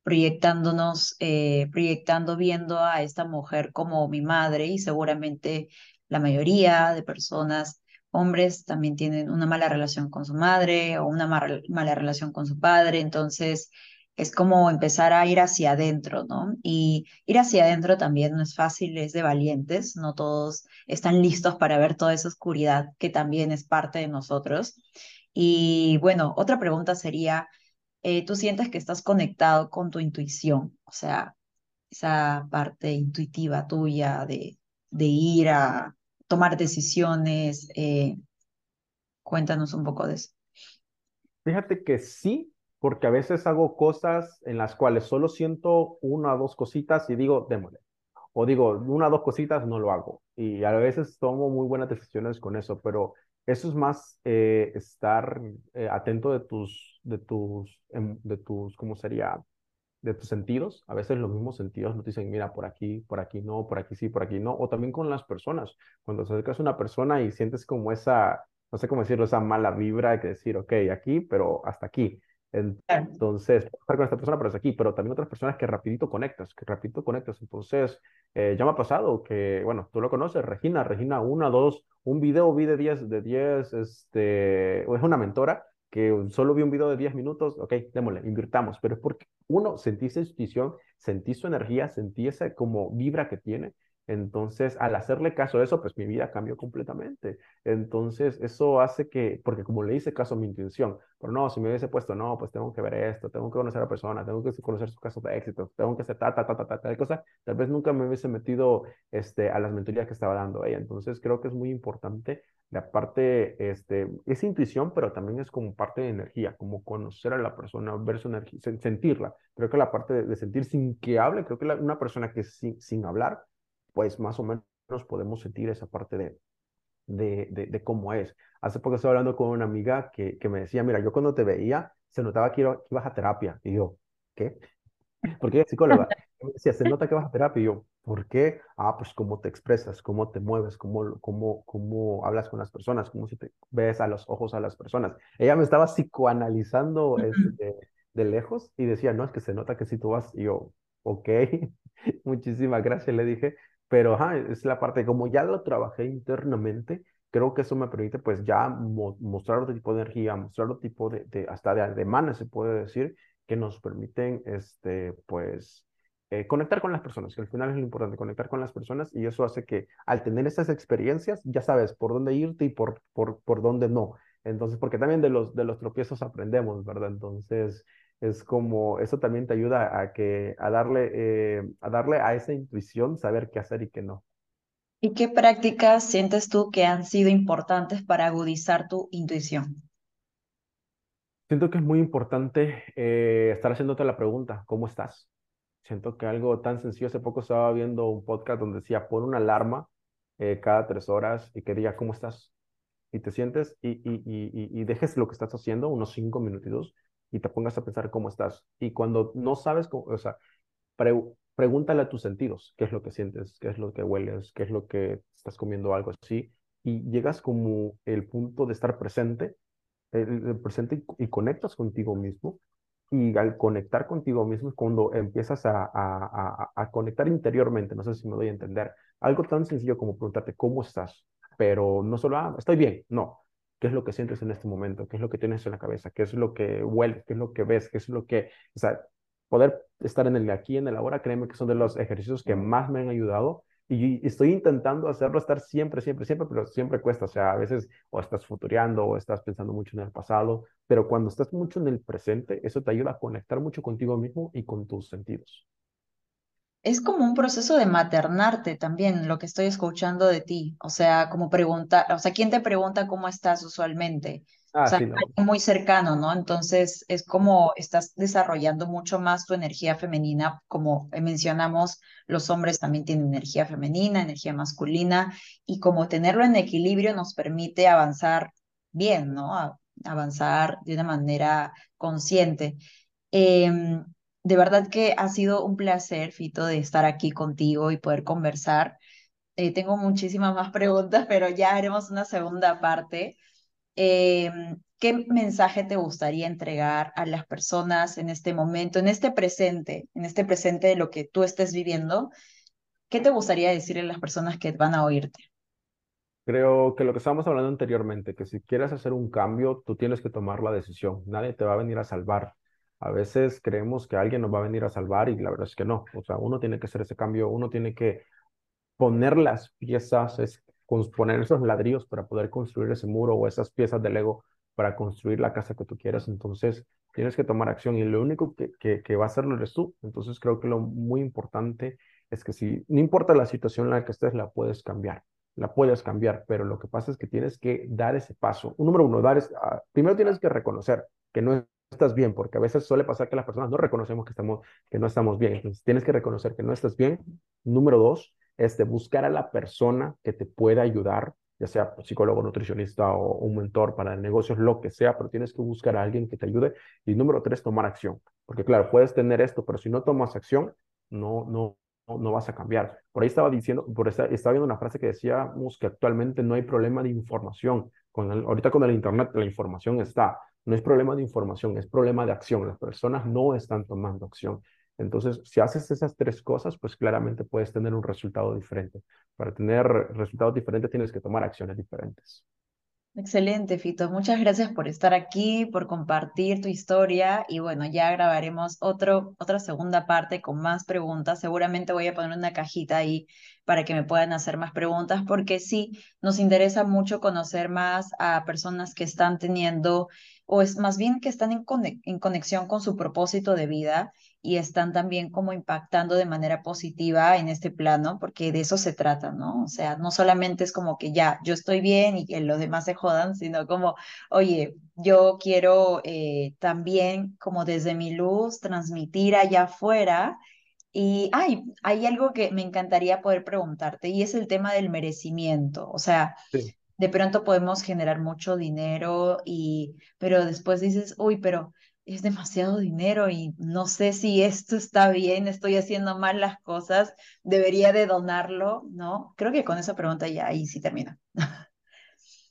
proyectándonos, eh, proyectando, viendo a esta mujer como mi madre y seguramente la mayoría de personas hombres también tienen una mala relación con su madre o una mala relación con su padre, entonces es como empezar a ir hacia adentro, ¿no? Y ir hacia adentro también no es fácil, es de valientes, no todos están listos para ver toda esa oscuridad que también es parte de nosotros. Y bueno, otra pregunta sería, eh, ¿tú sientes que estás conectado con tu intuición? O sea, esa parte intuitiva tuya de, de ir a tomar decisiones. eh, cuéntanos un poco de eso. Fíjate que sí, porque a veces hago cosas en las cuales solo siento una o dos cositas y digo, démosle. O digo, una o dos cositas, no lo hago. Y a veces tomo muy buenas decisiones con eso, pero eso es más eh, estar eh, atento de tus, de tus, em, de tus, ¿cómo sería? De tus sentidos. A veces los mismos sentidos nos dicen, mira, por aquí, por aquí no, por aquí sí, por aquí no. O también con las personas. Cuando te acercas a una persona y sientes como esa, no sé cómo decirlo, esa mala vibra que decir, ok, aquí, pero hasta aquí. Entonces, estar con esta persona, pero hasta aquí, pero también otras personas que rapidito conectas, que rapidito conectas. Entonces, eh, ya me ha pasado que, bueno, tú lo conoces, Regina, Regina, una, dos, un video vi de 10, de 10, este, es una mentora solo vi un video de 10 minutos, ok, démosle, invirtamos, pero es porque uno, sentí esa intuición, sentí su energía, sentí esa como vibra que tiene, entonces, al hacerle caso a eso, pues mi vida cambió completamente. Entonces, eso hace que, porque como le hice caso a mi intuición, pero no, si me hubiese puesto, no, pues tengo que ver esto, tengo que conocer a la persona, tengo que conocer sus casos de éxito, tengo que hacer ta, ta, ta, ta, ta, tal cosa, tal vez nunca me hubiese metido este, a las mentorías que estaba dando ella. Entonces, creo que es muy importante la parte, este, es intuición, pero también es como parte de energía, como conocer a la persona, ver su energía, sentirla. Creo que la parte de, de sentir sin que hable, creo que la, una persona que sin, sin hablar, pues más o menos podemos sentir esa parte de, de, de, de cómo es. Hace poco estaba hablando con una amiga que, que me decía, mira, yo cuando te veía, se notaba que, iba, que ibas a terapia. Y yo, ¿qué? Porque es psicóloga. Me decía, se nota que vas a terapia. Y yo, ¿por qué? Ah, pues cómo te expresas, cómo te mueves, cómo, cómo, cómo hablas con las personas, cómo si te ves a los ojos a las personas. Ella me estaba psicoanalizando este, de lejos y decía, no, es que se nota que si tú vas. Y yo, ok, muchísimas gracias, le dije. Pero ajá, es la parte, como ya lo trabajé internamente, creo que eso me permite pues ya mo mostrar otro tipo de energía, mostrar otro tipo de, de hasta de ademanes, se puede decir, que nos permiten, este, pues, eh, conectar con las personas, que al final es lo importante, conectar con las personas, y eso hace que al tener esas experiencias, ya sabes por dónde irte y por, por, por dónde no. Entonces, porque también de los, de los tropiezos aprendemos, ¿verdad? Entonces, es como, eso también te ayuda a, que, a, darle, eh, a darle a esa intuición saber qué hacer y qué no. ¿Y qué prácticas sientes tú que han sido importantes para agudizar tu intuición? Siento que es muy importante eh, estar haciéndote la pregunta, ¿cómo estás? Siento que algo tan sencillo, hace poco estaba viendo un podcast donde decía, pon una alarma eh, cada tres horas y que diga, ¿cómo estás? Y te sientes y, y, y, y dejes lo que estás haciendo unos cinco minutitos y te pongas a pensar cómo estás. Y cuando no sabes, cómo, o sea, pre pregúntale a tus sentidos qué es lo que sientes, qué es lo que hueles, qué es lo que estás comiendo, algo así, y llegas como el punto de estar presente, el, el presente y, y, conectas contigo mismo. Y al conectar contigo mismo es cuando empiezas a, a, a, a conectar interiormente, no sé si me doy a entender, algo tan sencillo como preguntarte cómo estás, pero no solo, ah, estoy bien, no, qué es lo que sientes en este momento, qué es lo que tienes en la cabeza, qué es lo que hueles, qué es lo que ves, qué es lo que, o sea, poder estar en el aquí, en el ahora, créeme que son de los ejercicios que más me han ayudado y estoy intentando hacerlo, estar siempre, siempre, siempre, pero siempre cuesta, o sea, a veces o estás futureando o estás pensando mucho en el pasado, pero cuando estás mucho en el presente, eso te ayuda a conectar mucho contigo mismo y con tus sentidos es como un proceso de maternarte también, lo que estoy escuchando de ti. O sea, como preguntar, o sea, ¿quién te pregunta cómo estás usualmente? O Ah, sea, sí, no. alguien muy cercano, ¿no? Entonces, es como estás desarrollando mucho más tu energía femenina. Como mencionamos, los hombres también tienen energía femenina, energía masculina, y como tenerlo en equilibrio nos permite avanzar bien, ¿no? A- avanzar de una manera consciente. Em, de verdad que ha sido un placer, Fito, de estar aquí contigo y poder conversar. Eh, tengo muchísimas más preguntas, pero ya haremos una segunda parte. Em, ¿qué mensaje te gustaría entregar a las personas en este momento, en este presente, en este presente de lo que tú estés viviendo? ¿Qué te gustaría decirle a las personas que van a oírte? Creo que lo que estábamos hablando anteriormente, que si quieres hacer un cambio, tú tienes que tomar la decisión. Nadie te va a venir a salvar. A veces creemos que alguien nos va a venir a salvar y la verdad es que no. O sea, uno tiene que hacer ese cambio, uno tiene que poner las piezas, es poner esos ladrillos para poder construir ese muro o esas piezas de Lego para construir la casa que tú quieras. Entonces, tienes que tomar acción y lo único que, que, va a hacerlo eres tú. Entonces, creo que lo muy importante es que si no importa la situación en la que estés, la puedes cambiar. La puedes cambiar, pero lo que pasa es que tienes que dar ese paso. Un número uno, dar es, uh, primero tienes que reconocer que no estás bien, porque a veces suele pasar que las personas no reconocemos que, estamos, que no estamos bien. Entonces, tienes que reconocer que no estás bien. Número dos, este, buscar a la persona que te pueda ayudar, ya sea psicólogo, nutricionista o un mentor para negocios, lo que sea, pero tienes que buscar a alguien que te ayude. Y número tres, tomar acción. Porque claro, puedes tener esto, pero si no tomas acción, no, no, no, vas a cambiar. Por ahí estaba diciendo, por esta, estaba viendo una frase que decíamos que actualmente no hay problema de información. Con el, ahorita con el Internet la información está. No es problema de información, es problema de acción. Las personas no están tomando acción. Entonces, si haces esas tres cosas, pues claramente puedes tener un resultado diferente. Para tener resultados diferentes tienes que tomar acciones diferentes. Excelente, Fito. Muchas gracias por estar aquí, por compartir tu historia y bueno, ya grabaremos otro, otra segunda parte con más preguntas. Seguramente voy a poner una cajita ahí para que me puedan hacer más preguntas porque sí, nos interesa mucho conocer más a personas que están teniendo o es más bien que están en, en conexión con su propósito de vida y están también como impactando de manera positiva en este plano, porque de eso se trata, ¿no? O sea, no solamente es como que ya, yo estoy bien y que los demás se jodan, sino como, oye, yo quiero eh, también como desde mi luz transmitir allá afuera. Y ay, hay algo que me encantaría poder preguntarte y es el tema del merecimiento. O sea, de pronto podemos generar mucho dinero y, pero después dices, uy, pero es demasiado dinero y no sé si esto está bien, estoy haciendo mal las cosas, debería de donarlo, ¿no? Creo que con esa pregunta ya ahí sí termina.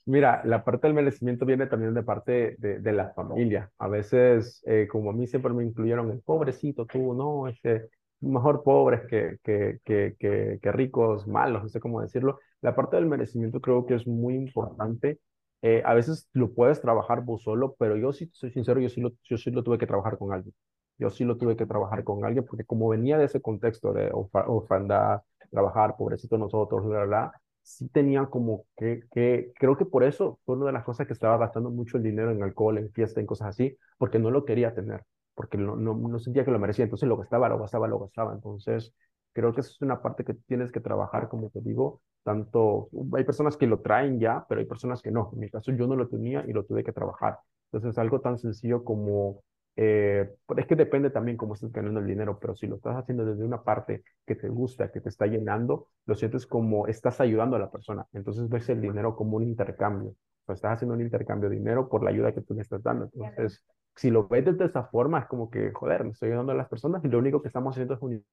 Mira, la parte del merecimiento viene también de parte de, la familia. A veces, eh, como a mí siempre me incluyeron el pobrecito, tú, no, este, mejor pobres que, que, que, que ricos, malos, no sé cómo decirlo. La parte del merecimiento creo que es muy importante eh, a veces lo puedes trabajar vos solo, pero yo sí soy sincero, yo sí, lo, yo sí lo tuve que trabajar con alguien. Yo sí lo tuve que trabajar con alguien porque como venía de ese contexto de orfandad, trabajar, pobrecito nosotros, bla, bla, sí tenía como que, que, creo que por eso fue una de las cosas que estaba gastando mucho el dinero en alcohol, en fiesta, en cosas así, porque no lo quería tener, porque no, no, no sentía que lo merecía. Entonces lo gastaba, lo gastaba, lo gastaba. Entonces creo que eso es una parte que tienes que trabajar, como te digo, tanto, hay personas que lo traen ya, pero hay personas que no. En mi caso yo no lo tenía y lo tuve que trabajar. Entonces algo tan sencillo como, eh, es que depende también cómo estás ganando el dinero, pero si lo estás haciendo desde una parte que te gusta, que te está llenando, lo sientes como estás ayudando a la persona. Entonces ves el dinero como un intercambio. O estás haciendo un intercambio de dinero por la ayuda que tú le estás dando. Entonces, si lo ves de esa forma, es como que, joder, me estoy ayudando a las personas y lo único que estamos haciendo es un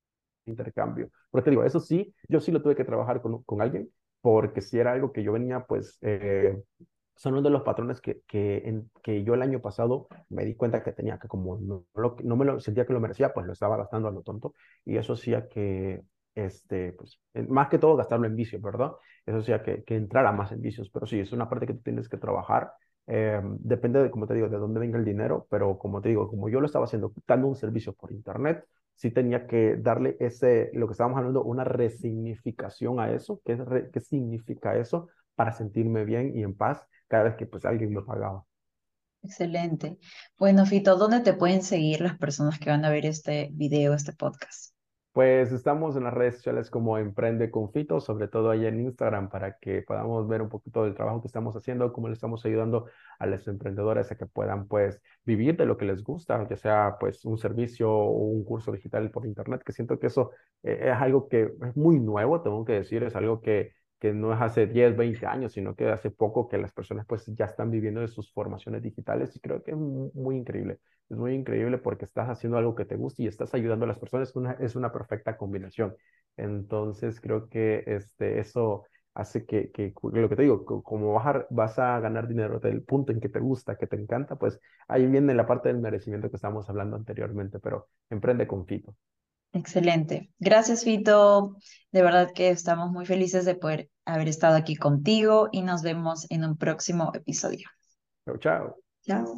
intercambio. Pero te digo, eso sí, yo sí lo tuve que trabajar con, con alguien, porque si era algo que yo venía, pues, eh, son uno de los patrones que, que, en, que yo el año pasado me di cuenta que tenía, que como no, no me lo sentía que lo merecía, pues lo estaba gastando a lo tonto, y eso hacía que, este, pues, más que todo gastarlo en vicios, ¿verdad? Eso hacía que, que entrara más en vicios, pero sí, es una parte que tú tienes que trabajar. Eh, depende de, como te digo, de dónde venga el dinero, pero como te digo, como yo lo estaba haciendo, dando un servicio por internet, sí tenía que darle ese, lo que estábamos hablando, una resignificación a eso. ¿Qué, qué significa eso? Para sentirme bien y en paz cada vez que pues alguien me pagaba. Excelente. Bueno, Fito, ¿dónde te pueden seguir las personas que van a ver este video, este podcast? Pues estamos en las redes sociales como Emprende con Fito, sobre todo ahí en Instagram, para que podamos ver un poquito del trabajo que estamos haciendo, cómo le estamos ayudando a los emprendedores a que puedan pues vivir de lo que les gusta, ya sea pues un servicio o un curso digital por internet, que siento que eso eh, es algo que es muy nuevo, tengo que decir, es algo que que no es hace 10, 20 años, sino que hace poco que las personas pues ya están viviendo de sus formaciones digitales y creo que es muy, increíble. Es muy increíble porque estás haciendo algo que te gusta y estás ayudando a las personas. Una, es una perfecta combinación. Entonces creo que este, eso hace que, que, lo que te digo, como vas a, vas a ganar dinero del punto en que te gusta, que te encanta, pues ahí viene la parte del merecimiento que estábamos hablando anteriormente, pero emprende con Fito. Excelente. Gracias, Fito. De verdad que estamos muy felices de poder haber estado aquí contigo y nos vemos en un próximo episodio. Chao, chao. Chao.